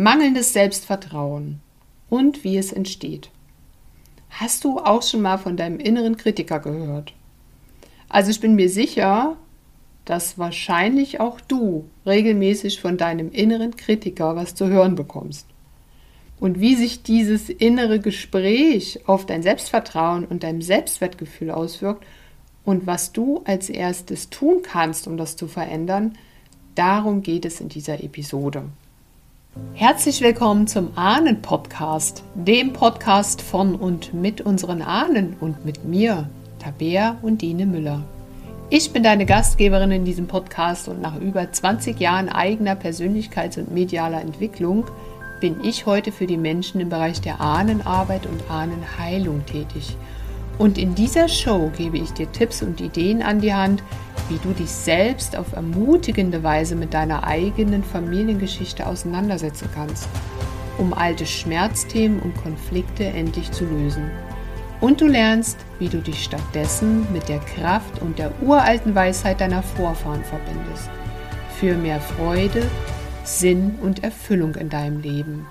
Mangelndes Selbstvertrauen und wie es entsteht. Hast du auch schon mal von deinem inneren Kritiker gehört? Also ich bin mir sicher, dass wahrscheinlich auch du regelmäßig von deinem inneren Kritiker was zu hören bekommst. Und wie sich dieses innere Gespräch auf dein Selbstvertrauen und dein Selbstwertgefühl auswirkt und was du als erstes tun kannst, um das zu verändern, darum geht es in dieser Episode. Herzlich willkommen zum Ahnen-Podcast, dem Podcast von und mit unseren Ahnen und mit mir, Tabea und Dine Müller. Ich bin deine Gastgeberin in diesem Podcast und nach über 20 Jahren eigener Persönlichkeits- und medialer Entwicklung bin ich heute für die Menschen im Bereich der Ahnenarbeit und Ahnenheilung tätig. Und in dieser Show gebe ich dir Tipps und Ideen an die Hand, wie du dich selbst auf ermutigende Weise mit deiner eigenen Familiengeschichte auseinandersetzen kannst, um alte Schmerzthemen und Konflikte endlich zu lösen. Und du lernst, wie du dich stattdessen mit der Kraft und der uralten Weisheit deiner Vorfahren verbindest. Für mehr Freude, Sinn und Erfüllung in deinem Leben.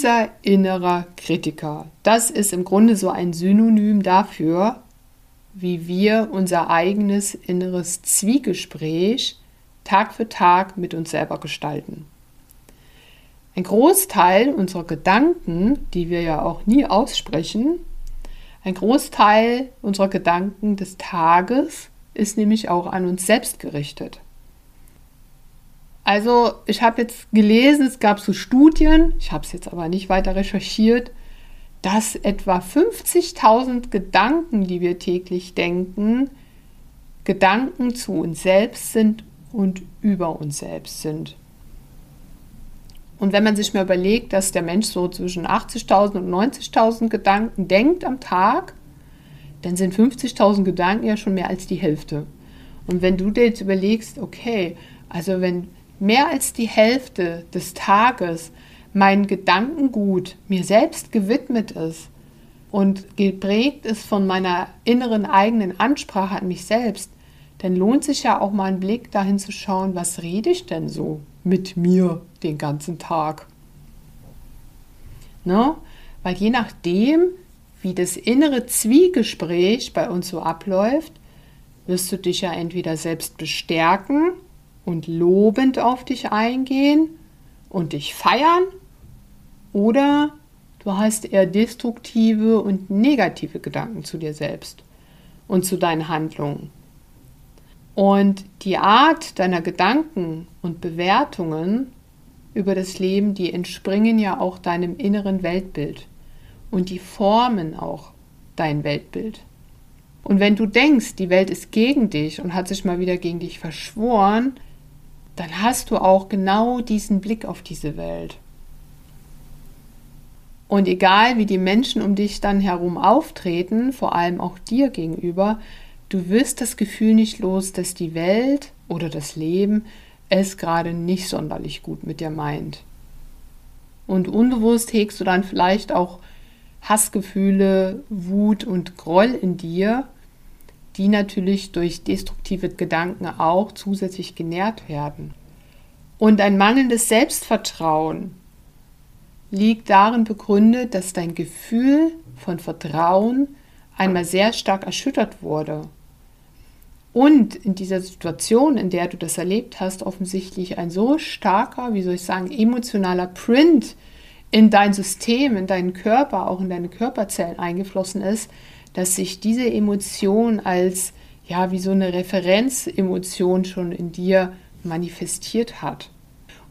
Unser innerer Kritiker. Das ist im Grunde so ein Synonym dafür, wie wir unser eigenes inneres Zwiegespräch Tag für Tag mit uns selber gestalten. Ein Großteil unserer Gedanken, die wir ja auch nie aussprechen, ein Großteil unserer Gedanken des Tages ist nämlich auch an uns selbst gerichtet. Also ich habe jetzt gelesen, es gab so Studien, ich habe es jetzt aber nicht weiter recherchiert, dass etwa 50.000 Gedanken, die wir täglich denken, Gedanken zu uns selbst sind und über uns selbst sind. Und wenn man sich mal überlegt, dass der Mensch so zwischen 80.000 und 90.000 Gedanken denkt am Tag, dann sind 50.000 Gedanken ja schon mehr als die Hälfte. Und wenn du dir jetzt überlegst, okay, also wenn mehr als die Hälfte des Tages mein Gedankengut mir selbst gewidmet ist und geprägt ist von meiner inneren eigenen Ansprache an mich selbst, dann lohnt sich ja auch mal ein Blick dahin zu schauen, was rede ich denn so mit mir den ganzen Tag. Ne? Weil je nachdem, wie das innere Zwiegespräch bei uns so abläuft, wirst du dich ja entweder selbst bestärken und lobend auf dich eingehen und dich feiern oder du hast eher destruktive und negative Gedanken zu dir selbst und zu deinen Handlungen. Und die Art deiner Gedanken und Bewertungen über das Leben, die entspringen ja auch deinem inneren Weltbild und die formen auch dein Weltbild. Und wenn du denkst, die Welt ist gegen dich und hat sich mal wieder gegen dich verschworen, dann hast du auch genau diesen Blick auf diese Welt. Und egal wie die Menschen um dich dann herum auftreten, vor allem auch dir gegenüber, du wirst das Gefühl nicht los, dass die Welt oder das Leben es gerade nicht sonderlich gut mit dir meint. Und unbewusst hegst du dann vielleicht auch Hassgefühle, Wut und Groll in dir, die natürlich durch destruktive Gedanken auch zusätzlich genährt werden. Und ein mangelndes Selbstvertrauen liegt darin begründet, dass dein Gefühl von Vertrauen einmal sehr stark erschüttert wurde. Und in dieser Situation, in der du das erlebt hast, offensichtlich ein so starker, wie soll ich sagen, emotionaler Print in dein System, in deinen Körper, auch in deine Körperzellen eingeflossen ist, dass sich diese Emotion als ja wie so eine Referenzemotion schon in dir manifestiert hat.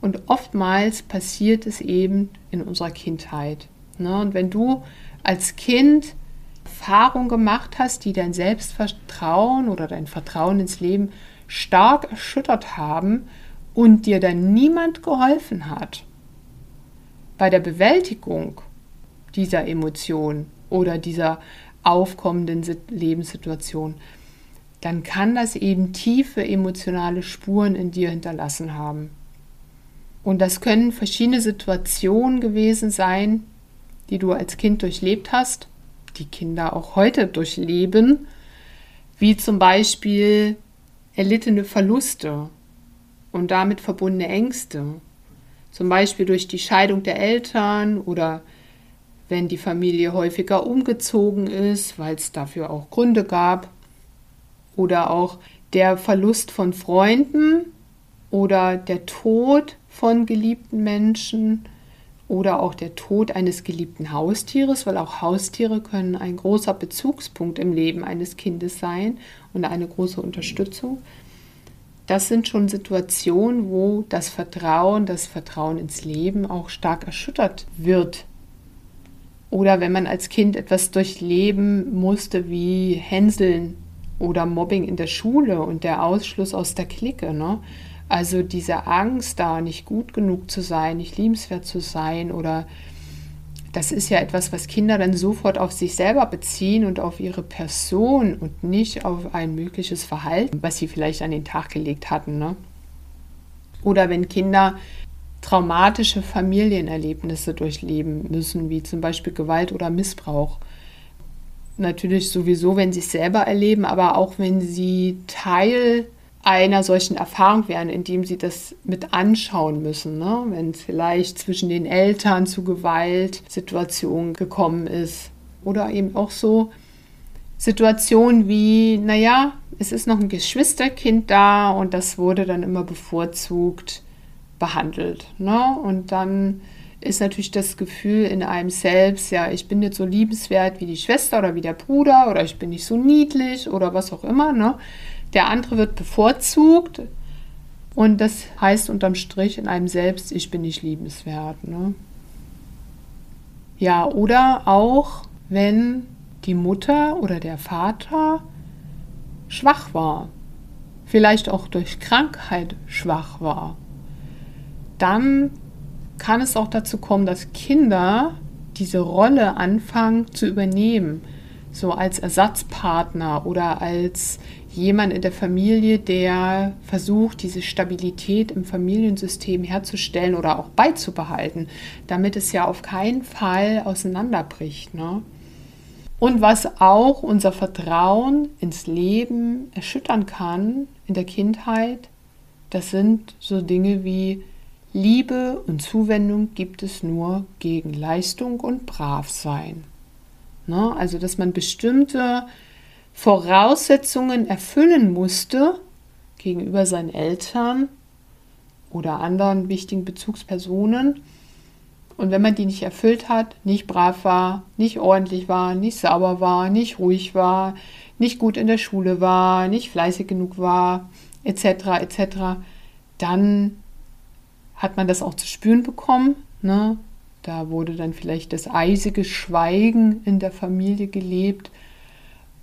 Und oftmals passiert es eben in unserer Kindheit. Ne? Und wenn du als Kind Erfahrungen gemacht hast, die dein Selbstvertrauen oder dein Vertrauen ins Leben stark erschüttert haben und dir dann niemand geholfen hat bei der Bewältigung dieser Emotion oder dieser aufkommenden Lebenssituation, dann kann das eben tiefe emotionale Spuren in dir hinterlassen haben. Und das können verschiedene Situationen gewesen sein, die du als Kind durchlebt hast, die Kinder auch heute durchleben, wie zum Beispiel erlittene Verluste und damit verbundene Ängste. Zum Beispiel durch die Scheidung der Eltern oder wenn die Familie häufiger umgezogen ist, weil es dafür auch Gründe gab. Oder auch der Verlust von Freunden oder der Tod von geliebten Menschen oder auch der Tod eines geliebten Haustieres, weil auch Haustiere können ein großer Bezugspunkt im Leben eines Kindes sein und eine große Unterstützung. Das sind schon Situationen, wo das Vertrauen, das Vertrauen ins Leben auch stark erschüttert wird. Oder wenn man als Kind etwas durchleben musste wie Hänseln oder Mobbing in der Schule und der Ausschluss aus der Clique. Ne? Also diese Angst da, nicht gut genug zu sein, nicht liebenswert zu sein oder das ist ja etwas, was Kinder dann sofort auf sich selber beziehen und auf ihre Person und nicht auf ein mögliches Verhalten, was sie vielleicht an den Tag gelegt hatten. Ne? Oder wenn Kinder traumatische Familienerlebnisse durchleben müssen, wie zum Beispiel Gewalt oder Missbrauch. Natürlich sowieso, wenn sie es selber erleben, aber auch wenn sie Teil einer solchen Erfahrung wären, indem sie das mit anschauen müssen, ne? wenn es vielleicht zwischen den Eltern zu Gewaltsituationen gekommen ist. Oder eben auch so Situationen wie, naja, es ist noch ein Geschwisterkind da und das wurde dann immer bevorzugt behandelt. Ne? Und dann ist natürlich das Gefühl in einem selbst, ja, ich bin nicht so liebenswert wie die Schwester oder wie der Bruder oder ich bin nicht so niedlich oder was auch immer. Ne? Der andere wird bevorzugt und das heißt unterm Strich in einem selbst, ich bin nicht liebenswert. Ne? Ja, oder auch, wenn die Mutter oder der Vater schwach war, vielleicht auch durch Krankheit schwach war, dann kann es auch dazu kommen, dass Kinder diese Rolle anfangen zu übernehmen, so als Ersatzpartner oder als jemand in der Familie, der versucht, diese Stabilität im Familiensystem herzustellen oder auch beizubehalten, damit es ja auf keinen Fall auseinanderbricht. Ne? Und was auch unser Vertrauen ins Leben erschüttern kann in der Kindheit, das sind so Dinge wie Liebe und Zuwendung gibt es nur gegen Leistung und Bravsein. Ne? Also, dass man bestimmte Voraussetzungen erfüllen musste gegenüber seinen Eltern oder anderen wichtigen Bezugspersonen. Und wenn man die nicht erfüllt hat, nicht brav war, nicht ordentlich war, nicht sauber war, nicht ruhig war, nicht gut in der Schule war, nicht fleißig genug war, etc., etc., dann hat man das auch zu spüren bekommen. Ne? Da wurde dann vielleicht das eisige Schweigen in der Familie gelebt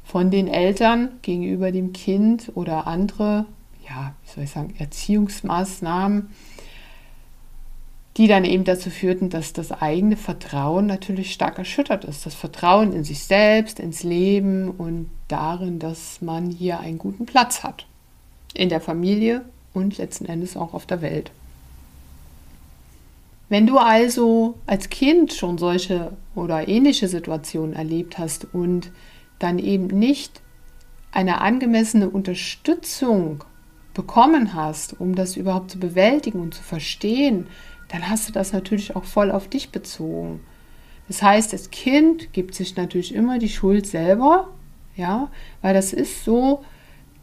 von den Eltern gegenüber dem Kind oder andere, ja, wie soll ich sagen, Erziehungsmaßnahmen, die dann eben dazu führten, dass das eigene Vertrauen natürlich stark erschüttert ist. Das Vertrauen in sich selbst, ins Leben und darin, dass man hier einen guten Platz hat. In der Familie und letzten Endes auch auf der Welt. Wenn du also als Kind schon solche oder ähnliche Situationen erlebt hast und dann eben nicht eine angemessene Unterstützung bekommen hast, um das überhaupt zu bewältigen und zu verstehen, dann hast du das natürlich auch voll auf dich bezogen. Das heißt, das Kind gibt sich natürlich immer die Schuld selber, ja, weil das ist so,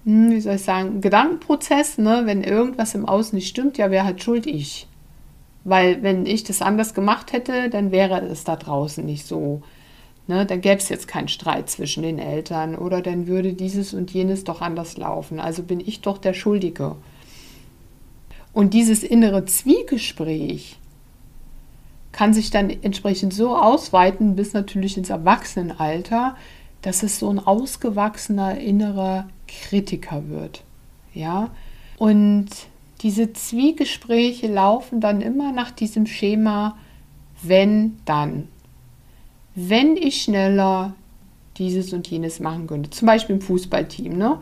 hm, wie soll ich sagen, ein Gedankenprozess, ne? wenn irgendwas im Außen nicht stimmt, ja, wer hat Schuld? Ich. Weil wenn ich das anders gemacht hätte, dann wäre es da draußen nicht so. Ne, dann gäbe es jetzt keinen Streit zwischen den Eltern oder dann würde dieses und jenes doch anders laufen. Also bin ich doch der Schuldige. Und dieses innere Zwiegespräch kann sich dann entsprechend so ausweiten bis natürlich ins Erwachsenenalter, dass es so ein ausgewachsener innerer Kritiker wird. Ja? Und diese Zwiegespräche laufen dann immer nach diesem Schema wenn dann wenn ich schneller dieses und jenes machen könnte. Zum Beispiel im Fußballteam. Ne?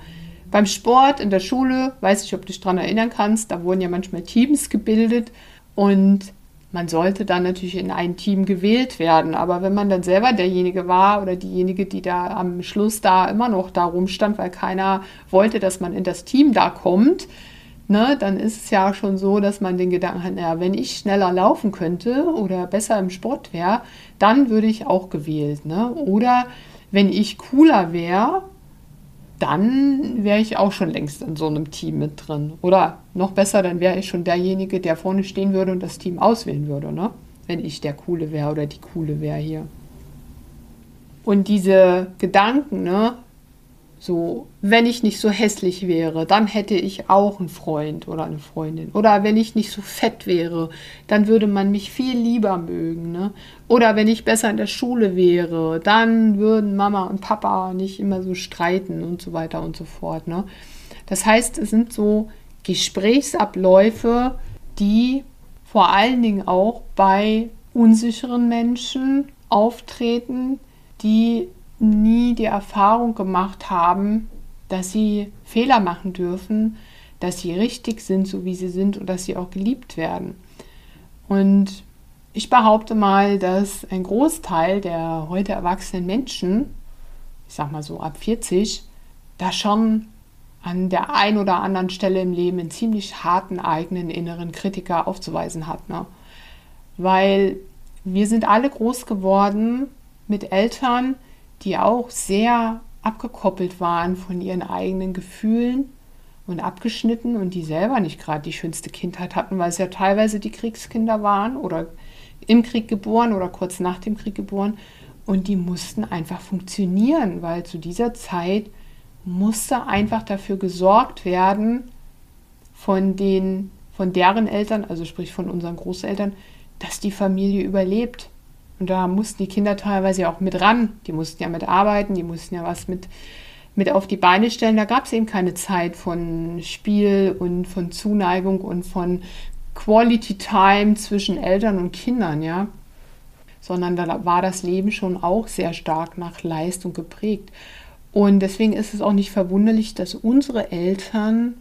Beim Sport in der Schule, weiß ich, ob du dich daran erinnern kannst, da wurden ja manchmal Teams gebildet und man sollte dann natürlich in ein Team gewählt werden. Aber wenn man dann selber derjenige war oder diejenige, die da am Schluss da immer noch da rumstand, weil keiner wollte, dass man in das Team da kommt, ne, dann ist es ja schon so, dass man den Gedanken hat, naja, wenn ich schneller laufen könnte oder besser im Sport wäre, dann würde ich auch gewählt. Ne? Oder wenn ich cooler wäre, dann wäre ich auch schon längst in so einem Team mit drin. Oder noch besser, dann wäre ich schon derjenige, der vorne stehen würde und das Team auswählen würde, ne? wenn ich der Coole wäre oder die Coole wäre hier. Und diese Gedanken, ne, so, wenn ich nicht so hässlich wäre, dann hätte ich auch einen Freund oder eine Freundin. Oder wenn ich nicht so fett wäre, dann würde man mich viel lieber mögen. Ne? Oder wenn ich besser in der Schule wäre, dann würden Mama und Papa nicht immer so streiten und so weiter und so fort. Ne? Das heißt, es sind so Gesprächsabläufe, die vor allen Dingen auch bei unsicheren Menschen auftreten, die nie die Erfahrung gemacht haben, dass sie Fehler machen dürfen, dass sie richtig sind, so wie sie sind und dass sie auch geliebt werden. Und ich behaupte mal, dass ein Großteil der heute erwachsenen Menschen, ich sag mal so ab 40, da schon an der einen oder anderen Stelle im Leben einen ziemlich harten eigenen inneren Kritiker aufzuweisen hat. Ne? Weil wir sind alle groß geworden mit Eltern, die auch sehr abgekoppelt waren von ihren eigenen Gefühlen und abgeschnitten und die selber nicht gerade die schönste Kindheit hatten, weil es ja teilweise die Kriegskinder waren oder im Krieg geboren oder kurz nach dem Krieg geboren und die mussten einfach funktionieren, weil zu dieser Zeit musste einfach dafür gesorgt werden von den von deren Eltern, also sprich von unseren Großeltern, dass die Familie überlebt. Und da mussten die Kinder teilweise auch mit ran. Die mussten ja mit arbeiten, die mussten ja was mit, mit auf die Beine stellen. Da gab es eben keine Zeit von Spiel und von Zuneigung und von Quality Time zwischen Eltern und Kindern, ja. Sondern da war das Leben schon auch sehr stark nach Leistung geprägt. Und deswegen ist es auch nicht verwunderlich, dass unsere Eltern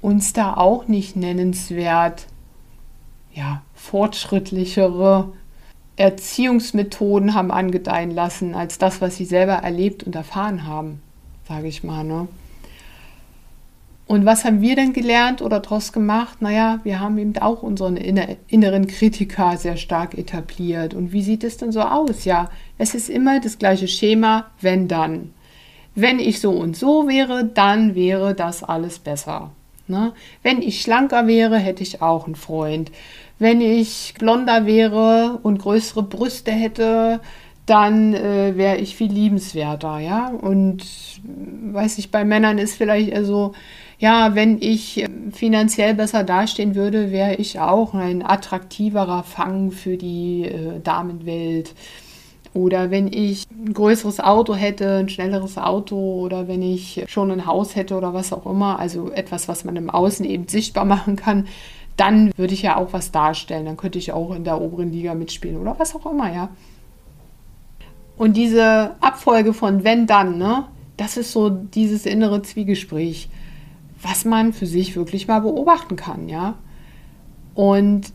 uns da auch nicht nennenswert ja, fortschrittlichere Erziehungsmethoden haben angedeihen lassen, als das, was sie selber erlebt und erfahren haben, sage ich mal. Ne? Und was haben wir denn gelernt oder daraus gemacht? Naja, wir haben eben auch unseren inneren Kritiker sehr stark etabliert. Und wie sieht es denn so aus? Ja, es ist immer das gleiche Schema, wenn dann. Wenn ich so und so wäre, dann wäre das alles besser. Ne? Wenn ich schlanker wäre, hätte ich auch einen Freund. Wenn ich blonder wäre und größere Brüste hätte, dann äh, wäre ich viel liebenswerter, ja. Und weiß ich, bei Männern ist vielleicht eher so, ja, wenn ich finanziell besser dastehen würde, wäre ich auch ein attraktiverer Fang für die äh, Damenwelt. Oder wenn ich ein größeres Auto hätte, ein schnelleres Auto oder wenn ich schon ein Haus hätte oder was auch immer, also etwas, was man im Außen eben sichtbar machen kann, dann würde ich ja auch was darstellen. Dann könnte ich auch in der oberen Liga mitspielen oder was auch immer, ja. Und diese Abfolge von wenn dann, ne, das ist so dieses innere Zwiegespräch, was man für sich wirklich mal beobachten kann, ja. Und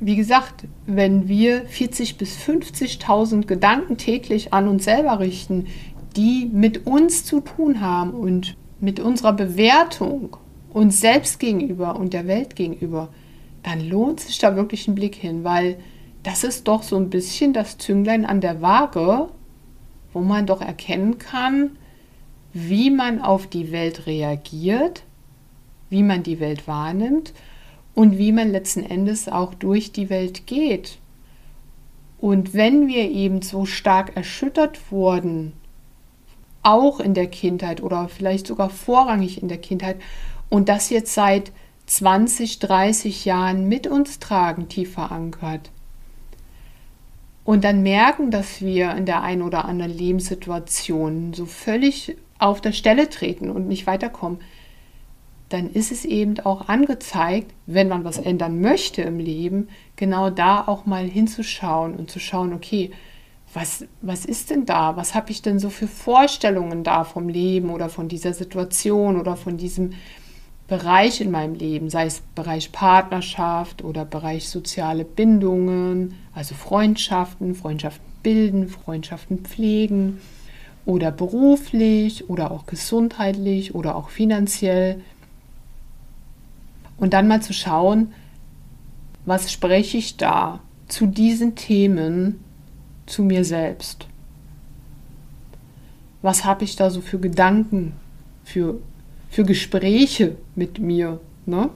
wie gesagt, wenn wir 40.000 bis 50.000 Gedanken täglich an uns selber richten, die mit uns zu tun haben und mit unserer Bewertung uns selbst gegenüber und der Welt gegenüber, dann lohnt sich da wirklich ein Blick hin, weil das ist doch so ein bisschen das Zünglein an der Waage, wo man doch erkennen kann, wie man auf die Welt reagiert, wie man die Welt wahrnimmt und wie man letzten Endes auch durch die Welt geht. Und wenn wir eben so stark erschüttert wurden, auch in der Kindheit oder vielleicht sogar vorrangig in der Kindheit, und das jetzt seit 20, 30 Jahren mit uns tragen, tief verankert. Und dann merken, dass wir in der einen oder anderen Lebenssituation so völlig auf der Stelle treten und nicht weiterkommen, dann ist es eben auch angezeigt, wenn man was ändern möchte im Leben, genau da auch mal hinzuschauen und zu schauen, okay, was, was ist denn da? Was habe ich denn so für Vorstellungen da vom Leben oder von dieser Situation oder von diesem Bereich in meinem Leben, sei es Bereich Partnerschaft oder Bereich soziale Bindungen, also Freundschaften, Freundschaften bilden, Freundschaften pflegen oder beruflich oder auch gesundheitlich oder auch finanziell. Und dann mal zu schauen, was spreche ich da zu diesen Themen zu mir selbst? Was habe ich da so für Gedanken, für, für Gespräche mit mir? Ne?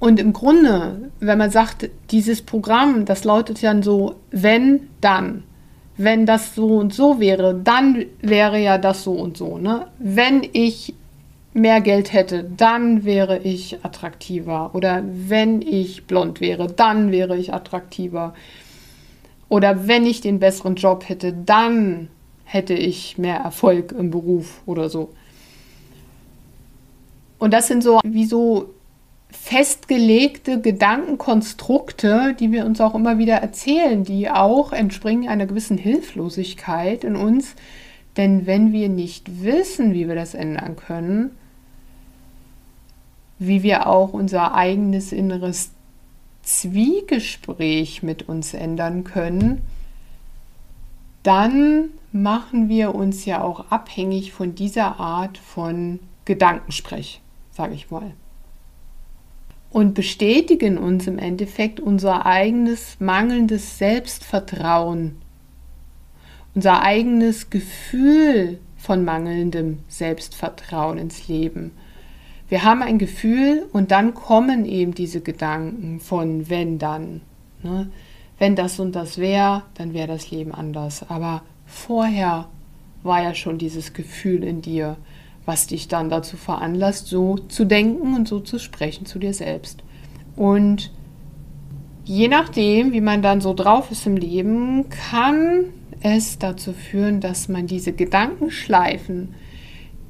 Und im Grunde, wenn man sagt, dieses Programm, das lautet ja so, wenn, dann. Wenn das so und so wäre, dann wäre ja das so und so. Ne? Wenn ich mehr Geld hätte, dann wäre ich attraktiver. Oder wenn ich blond wäre, dann wäre ich attraktiver. Oder wenn ich den besseren Job hätte, dann hätte ich mehr Erfolg im Beruf oder so. Und das sind so wie so festgelegte Gedankenkonstrukte, die wir uns auch immer wieder erzählen, die auch entspringen einer gewissen Hilflosigkeit in uns. Denn wenn wir nicht wissen, wie wir das ändern können, wie wir auch unser eigenes inneres Zwiegespräch mit uns ändern können, dann machen wir uns ja auch abhängig von dieser Art von Gedankensprech, sage ich mal. Und bestätigen uns im Endeffekt unser eigenes mangelndes Selbstvertrauen, unser eigenes Gefühl von mangelndem Selbstvertrauen ins Leben wir haben ein Gefühl und dann kommen eben diese Gedanken von wenn dann. Ne? Wenn das und das wäre, dann wäre das Leben anders. Aber vorher war ja schon dieses Gefühl in dir, was dich dann dazu veranlasst, so zu denken und so zu sprechen zu dir selbst. Und je nachdem, wie man dann so drauf ist im Leben, kann es dazu führen, dass man diese Gedankenschleifen,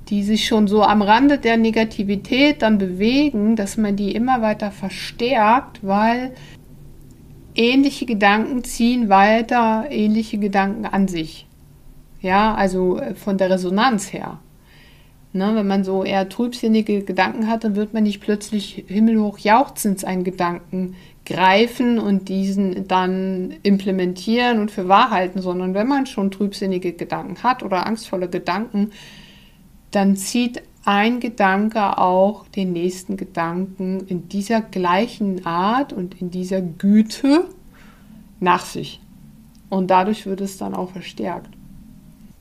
die sich schon so am Rande der Negativität dann bewegen, dass man die immer weiter verstärkt, weil ähnliche Gedanken ziehen weiter ähnliche Gedanken an sich. Ja, also äh, von der Resonanz her. Ne, wenn man so eher trübsinnige Gedanken hat, dann wird man nicht plötzlich himmelhoch jauchzend einen Gedanken greifen und diesen dann implementieren und für wahr halten, sondern wenn man schon trübsinnige Gedanken hat oder angstvolle Gedanken, dann zieht ein Gedanke auch den nächsten Gedanken in dieser gleichen Art und in dieser Güte nach sich. Und dadurch wird es dann auch verstärkt.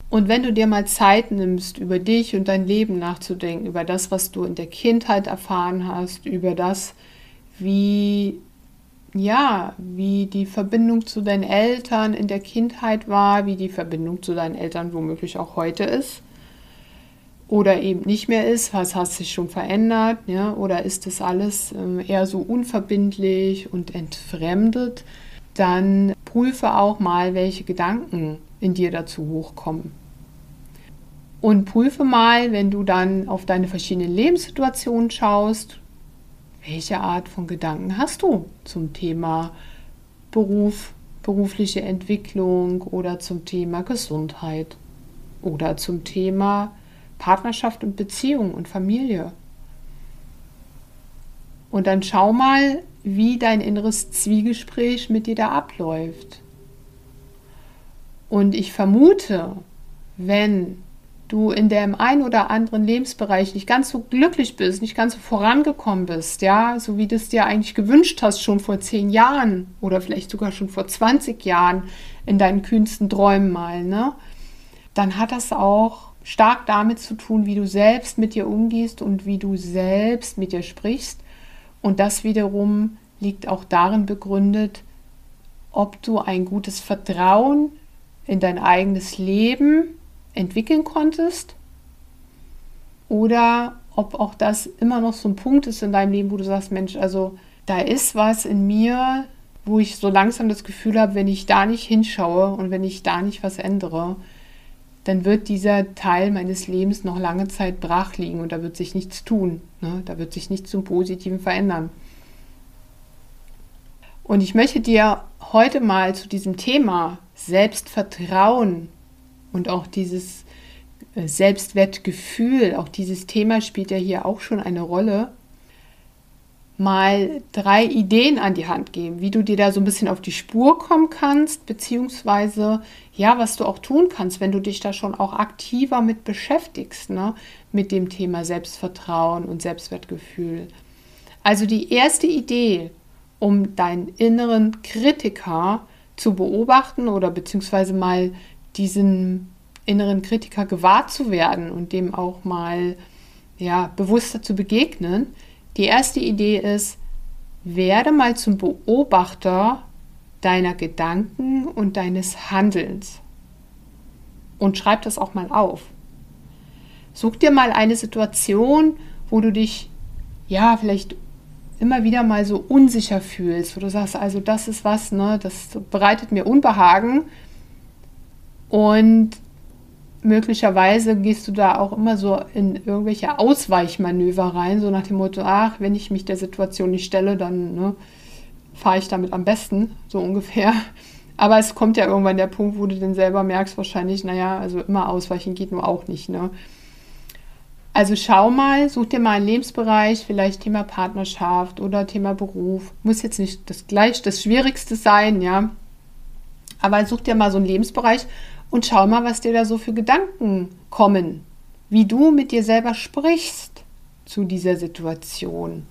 Und wenn du dir mal Zeit nimmst, über dich und dein Leben nachzudenken, über das, was du in der Kindheit erfahren hast, über das, wie ja, wie die Verbindung zu deinen Eltern in der Kindheit war, wie die Verbindung zu deinen Eltern womöglich auch heute ist, oder eben nicht mehr ist, was hat sich schon verändert, ja, oder ist das alles äh, eher so unverbindlich und entfremdet, dann prüfe auch mal, welche Gedanken in dir dazu hochkommen. Und prüfe mal, wenn du dann auf deine verschiedenen Lebenssituationen schaust, welche Art von Gedanken hast du zum Thema Beruf, berufliche Entwicklung oder zum Thema Gesundheit oder zum Thema Partnerschaft und Beziehung und Familie. Und dann schau mal, wie dein inneres Zwiegespräch mit dir da abläuft. Und ich vermute, wenn du in dem einen oder anderen Lebensbereich nicht ganz so glücklich bist, nicht ganz so vorangekommen bist, ja, so wie du es dir eigentlich gewünscht hast, schon vor zehn Jahren oder vielleicht sogar schon vor 20 Jahren in deinen kühnsten Träumen mal, ne, dann hat das auch stark damit zu tun, wie du selbst mit dir umgehst und wie du selbst mit dir sprichst. Und das wiederum liegt auch darin begründet, ob du ein gutes Vertrauen in dein eigenes Leben entwickeln konntest oder ob auch das immer noch so ein Punkt ist in deinem Leben, wo du sagst, Mensch, also da ist was in mir, wo ich so langsam das Gefühl habe, wenn ich da nicht hinschaue und wenn ich da nicht was ändere, dann wird dieser Teil meines Lebens noch lange Zeit brach liegen und da wird sich nichts tun. Ne? Da wird sich nichts zum Positiven verändern. Und ich möchte dir heute mal zu diesem Thema Selbstvertrauen und auch dieses äh, Selbstwertgefühl, auch dieses Thema spielt ja hier auch schon eine Rolle, mal drei Ideen an die Hand geben, wie du dir da so ein bisschen auf die Spur kommen kannst, beziehungsweise ja, was du auch tun kannst, wenn du dich da schon auch aktiver mit beschäftigst, ne, mit dem Thema Selbstvertrauen und Selbstwertgefühl. Also die erste Idee, um deinen inneren Kritiker zu beobachten oder beziehungsweise mal diesen inneren Kritiker gewahr zu werden und dem auch mal ja, bewusster zu begegnen. Die erste Idee ist, werde mal zum Beobachter deiner Gedanken und deines Handelns. Und schreib das auch mal auf. Such dir mal eine Situation, wo du dich ja vielleicht immer wieder mal so unsicher fühlst, wo du sagst, also das ist was, ne, das bereitet mir Unbehagen. Und möglicherweise gehst du da auch immer so in irgendwelche Ausweichmanöver rein, so nach dem Motto, ach, wenn ich mich der Situation nicht stelle, dann ne, fahre ich damit am besten, so ungefähr. Aber es kommt ja irgendwann der Punkt, wo du dann selber merkst, wahrscheinlich, naja, also immer ausweichen geht nur auch nicht. Ne? Also schau mal, such dir mal einen Lebensbereich, vielleicht Thema Partnerschaft oder Thema Beruf. Muss jetzt nicht das gleich das Schwierigste sein, ja. Aber such dir mal so einen Lebensbereich und schau mal, was dir da so für Gedanken kommen, wie du mit dir selber sprichst zu dieser Situation.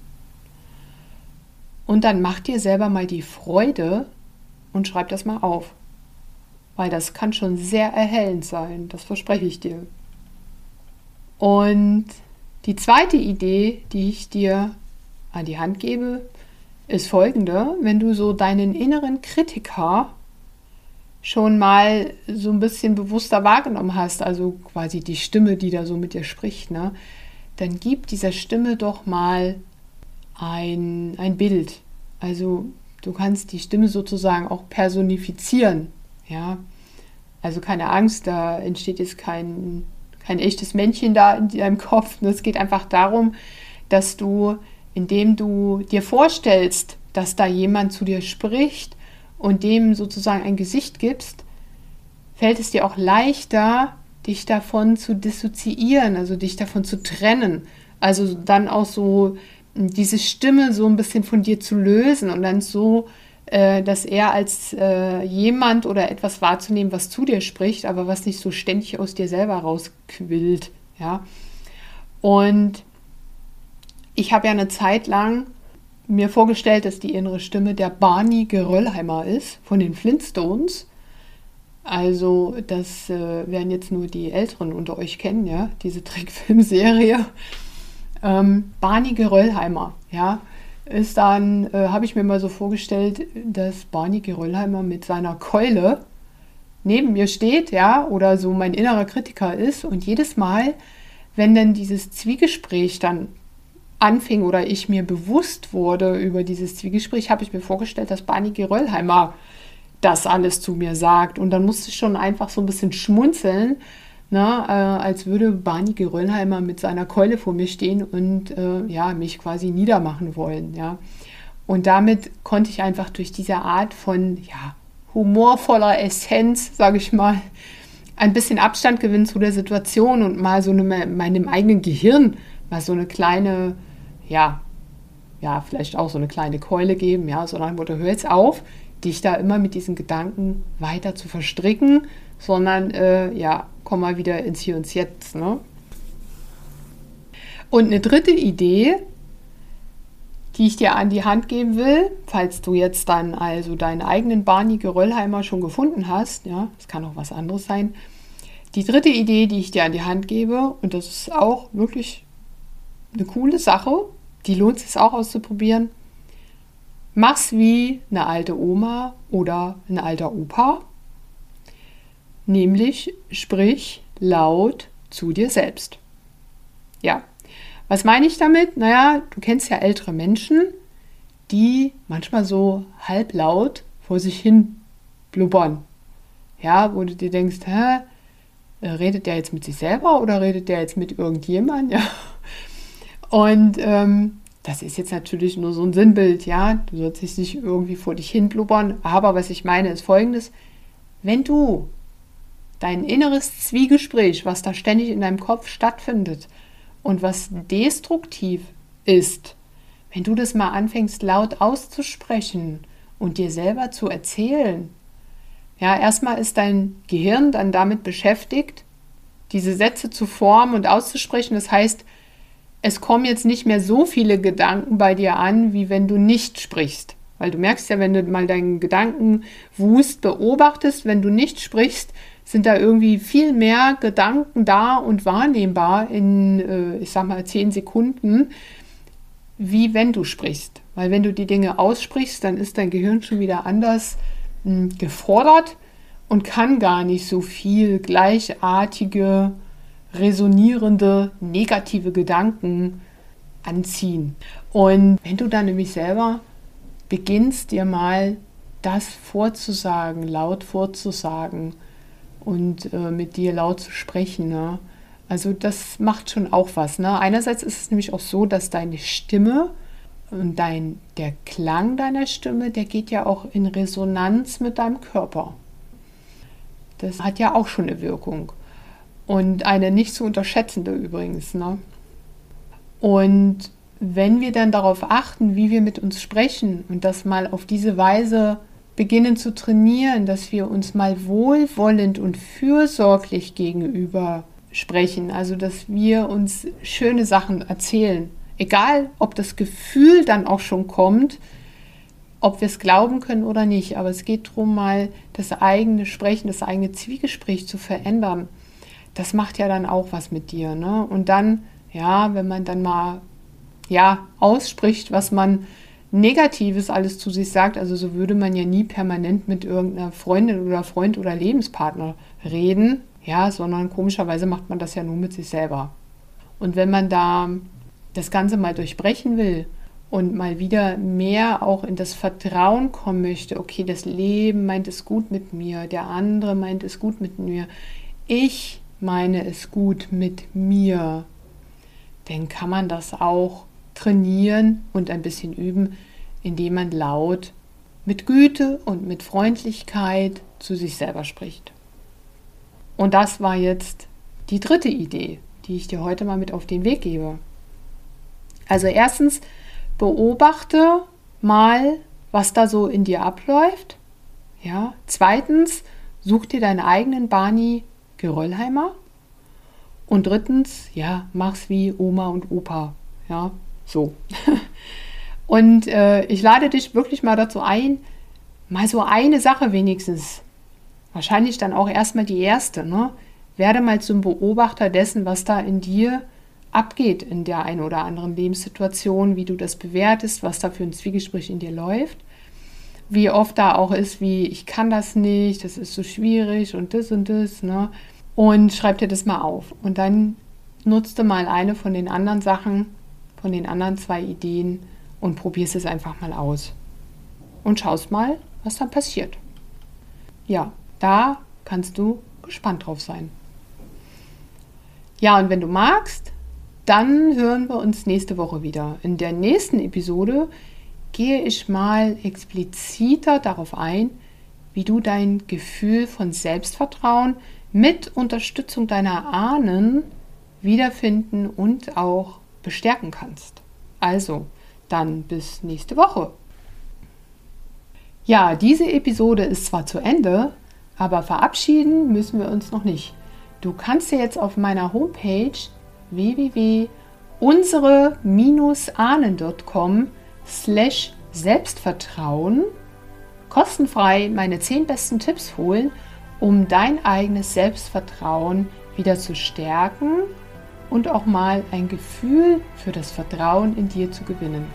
Und dann mach dir selber mal die Freude und schreib das mal auf. Weil das kann schon sehr erhellend sein, das verspreche ich dir. Und die zweite Idee, die ich dir an die Hand gebe, ist folgende. Wenn du so deinen inneren Kritiker schon mal so ein bisschen bewusster wahrgenommen hast, also quasi die Stimme, die da so mit dir spricht, ne, dann gib dieser Stimme doch mal ein, ein Bild. Also du kannst die Stimme sozusagen auch personifizieren, ja. Also keine Angst, da entsteht jetzt kein, kein echtes Männchen da in deinem Kopf. Es geht einfach darum, dass du, indem du dir vorstellst, dass da jemand zu dir spricht, und dem sozusagen ein Gesicht gibst, fällt es dir auch leichter, dich davon zu dissoziieren, also dich davon zu trennen. Also dann auch so diese Stimme so ein bisschen von dir zu lösen und dann so, äh, dass er als äh, jemand oder etwas wahrzunehmen, was zu dir spricht, aber was nicht so ständig aus dir selber rausquillt. Ja. Und ich habe ja eine Zeit lang mir vorgestellt, dass die innere Stimme der Barney Geröllheimer ist von den Flintstones. Also, das äh, werden jetzt nur die Älteren unter euch kennen, ja, diese Trickfilmserie. Ähm, Barney Geröllheimer, ja, ist dann, äh, habe ich mir mal so vorgestellt, dass Barney Geröllheimer mit seiner Keule neben mir steht, ja, oder so mein innerer Kritiker ist und jedes Mal, wenn dann dieses Zwiegespräch dann anfing oder ich mir bewusst wurde über dieses Zwiegespräch, habe ich mir vorgestellt, dass Barney Geröllheimer das alles zu mir sagt. Und dann musste ich schon einfach so ein bisschen schmunzeln, na, äh, als würde Barney Geröllheimer mit seiner Keule vor mir stehen und äh, ja, mich quasi niedermachen wollen. Ja. Und damit konnte ich einfach durch diese Art von ja, humorvoller Essenz, sage ich mal, ein bisschen Abstand gewinnen zu der Situation und mal so eine, meinem eigenen Gehirn mal so eine kleine ja, ja, vielleicht auch so eine kleine Keule geben, ja, sondern Mutter, hör jetzt auf, dich da immer mit diesen Gedanken weiter zu verstricken, sondern äh, ja, komm mal wieder ins Hier und Jetzt. Ne? Und eine dritte Idee, die ich dir an die Hand geben will, falls du jetzt dann also deinen eigenen Barney Geröllheimer schon gefunden hast, ja, es kann auch was anderes sein. Die dritte Idee, die ich dir an die Hand gebe, und das ist auch wirklich eine coole Sache, die lohnt sich auch auszuprobieren. Mach's wie eine alte Oma oder ein alter Opa. Nämlich sprich laut zu dir selbst. Ja, was meine ich damit? Naja, du kennst ja ältere Menschen, die manchmal so halblaut vor sich hin blubbern. Ja, wo du dir denkst, hä, redet der jetzt mit sich selber oder redet der jetzt mit irgendjemand? Ja. Und ähm, das ist jetzt natürlich nur so ein Sinnbild, ja. Du sollst dich nicht irgendwie vor dich hin blubbern. Aber was ich meine ist folgendes: Wenn du dein inneres Zwiegespräch, was da ständig in deinem Kopf stattfindet und was destruktiv ist, wenn du das mal anfängst laut auszusprechen und dir selber zu erzählen, ja, erstmal ist dein Gehirn dann damit beschäftigt, diese Sätze zu formen und auszusprechen. Das heißt, es kommen jetzt nicht mehr so viele Gedanken bei dir an, wie wenn du nicht sprichst. Weil du merkst ja, wenn du mal deinen Gedankenwust beobachtest, wenn du nicht sprichst, sind da irgendwie viel mehr Gedanken da und wahrnehmbar in, äh, ich sag mal, zehn Sekunden, wie wenn du sprichst. Weil wenn du die Dinge aussprichst, dann ist dein Gehirn schon wieder anders hm, gefordert und kann gar nicht so viel gleichartige, resonierende, negative Gedanken anziehen. Und wenn du dann nämlich selber beginnst, dir mal das vorzusagen, laut vorzusagen und äh, mit dir laut zu sprechen, ne? also das macht schon auch was. Ne? Einerseits ist es nämlich auch so, dass deine Stimme und dein, der Klang deiner Stimme, der geht ja auch in Resonanz mit deinem Körper. Das hat ja auch schon eine Wirkung. Und eine nicht zu unterschätzende übrigens. Ne? Und wenn wir dann darauf achten, wie wir mit uns sprechen und das mal auf diese Weise beginnen zu trainieren, dass wir uns mal wohlwollend und fürsorglich gegenüber sprechen, also dass wir uns schöne Sachen erzählen, egal ob das Gefühl dann auch schon kommt, ob wir es glauben können oder nicht, aber es geht darum, mal das eigene Sprechen, das eigene Zwiegespräch zu verändern. Das macht ja dann auch was mit dir. Ne? Und dann, ja, wenn man dann mal ja, ausspricht, was man Negatives alles zu sich sagt, also so würde man ja nie permanent mit irgendeiner Freundin oder Freund oder Lebenspartner reden, ja, sondern komischerweise macht man das ja nur mit sich selber. Und wenn man da das Ganze mal durchbrechen will und mal wieder mehr auch in das Vertrauen kommen möchte, okay, das Leben meint es gut mit mir, der andere meint es gut mit mir, ich meine es gut mit mir, dann kann man das auch trainieren und ein bisschen üben, indem man laut mit Güte und mit Freundlichkeit zu sich selber spricht. Und das war jetzt die dritte Idee, die ich dir heute mal mit auf den Weg gebe. Also erstens, beobachte mal, was da so in dir abläuft. Ja. Zweitens, such dir deinen eigenen Barney Geröllheimer. Und drittens, ja, mach's wie Oma und Opa. Ja, so. und äh, ich lade dich wirklich mal dazu ein, mal so eine Sache wenigstens, wahrscheinlich dann auch erstmal die erste, ne? Werde mal zum Beobachter dessen, was da in dir abgeht in der einen oder anderen Lebenssituation, wie du das bewertest, was da für ein Zwiegespräch in dir läuft. Wie oft da auch ist, wie ich kann das nicht, das ist so schwierig und das und das. Ne? Und schreib dir das mal auf. Und dann nutzt du mal eine von den anderen Sachen, von den anderen zwei Ideen und probierst es einfach mal aus. Und schaust mal, was dann passiert. Ja, da kannst du gespannt drauf sein. Ja, und wenn du magst, dann hören wir uns nächste Woche wieder. In der nächsten Episode gehe ich mal expliziter darauf ein, wie du dein Gefühl von Selbstvertrauen mit Unterstützung deiner Ahnen wiederfinden und auch bestärken kannst. Also, dann bis nächste Woche. Ja, diese Episode ist zwar zu Ende, aber verabschieden müssen wir uns noch nicht. Du kannst dir jetzt auf meiner Homepage www.unsere-ahnen.com slash Selbstvertrauen kostenfrei meine 10 besten Tipps holen, um dein eigenes Selbstvertrauen wieder zu stärken und auch mal ein Gefühl für das Vertrauen in dir zu gewinnen.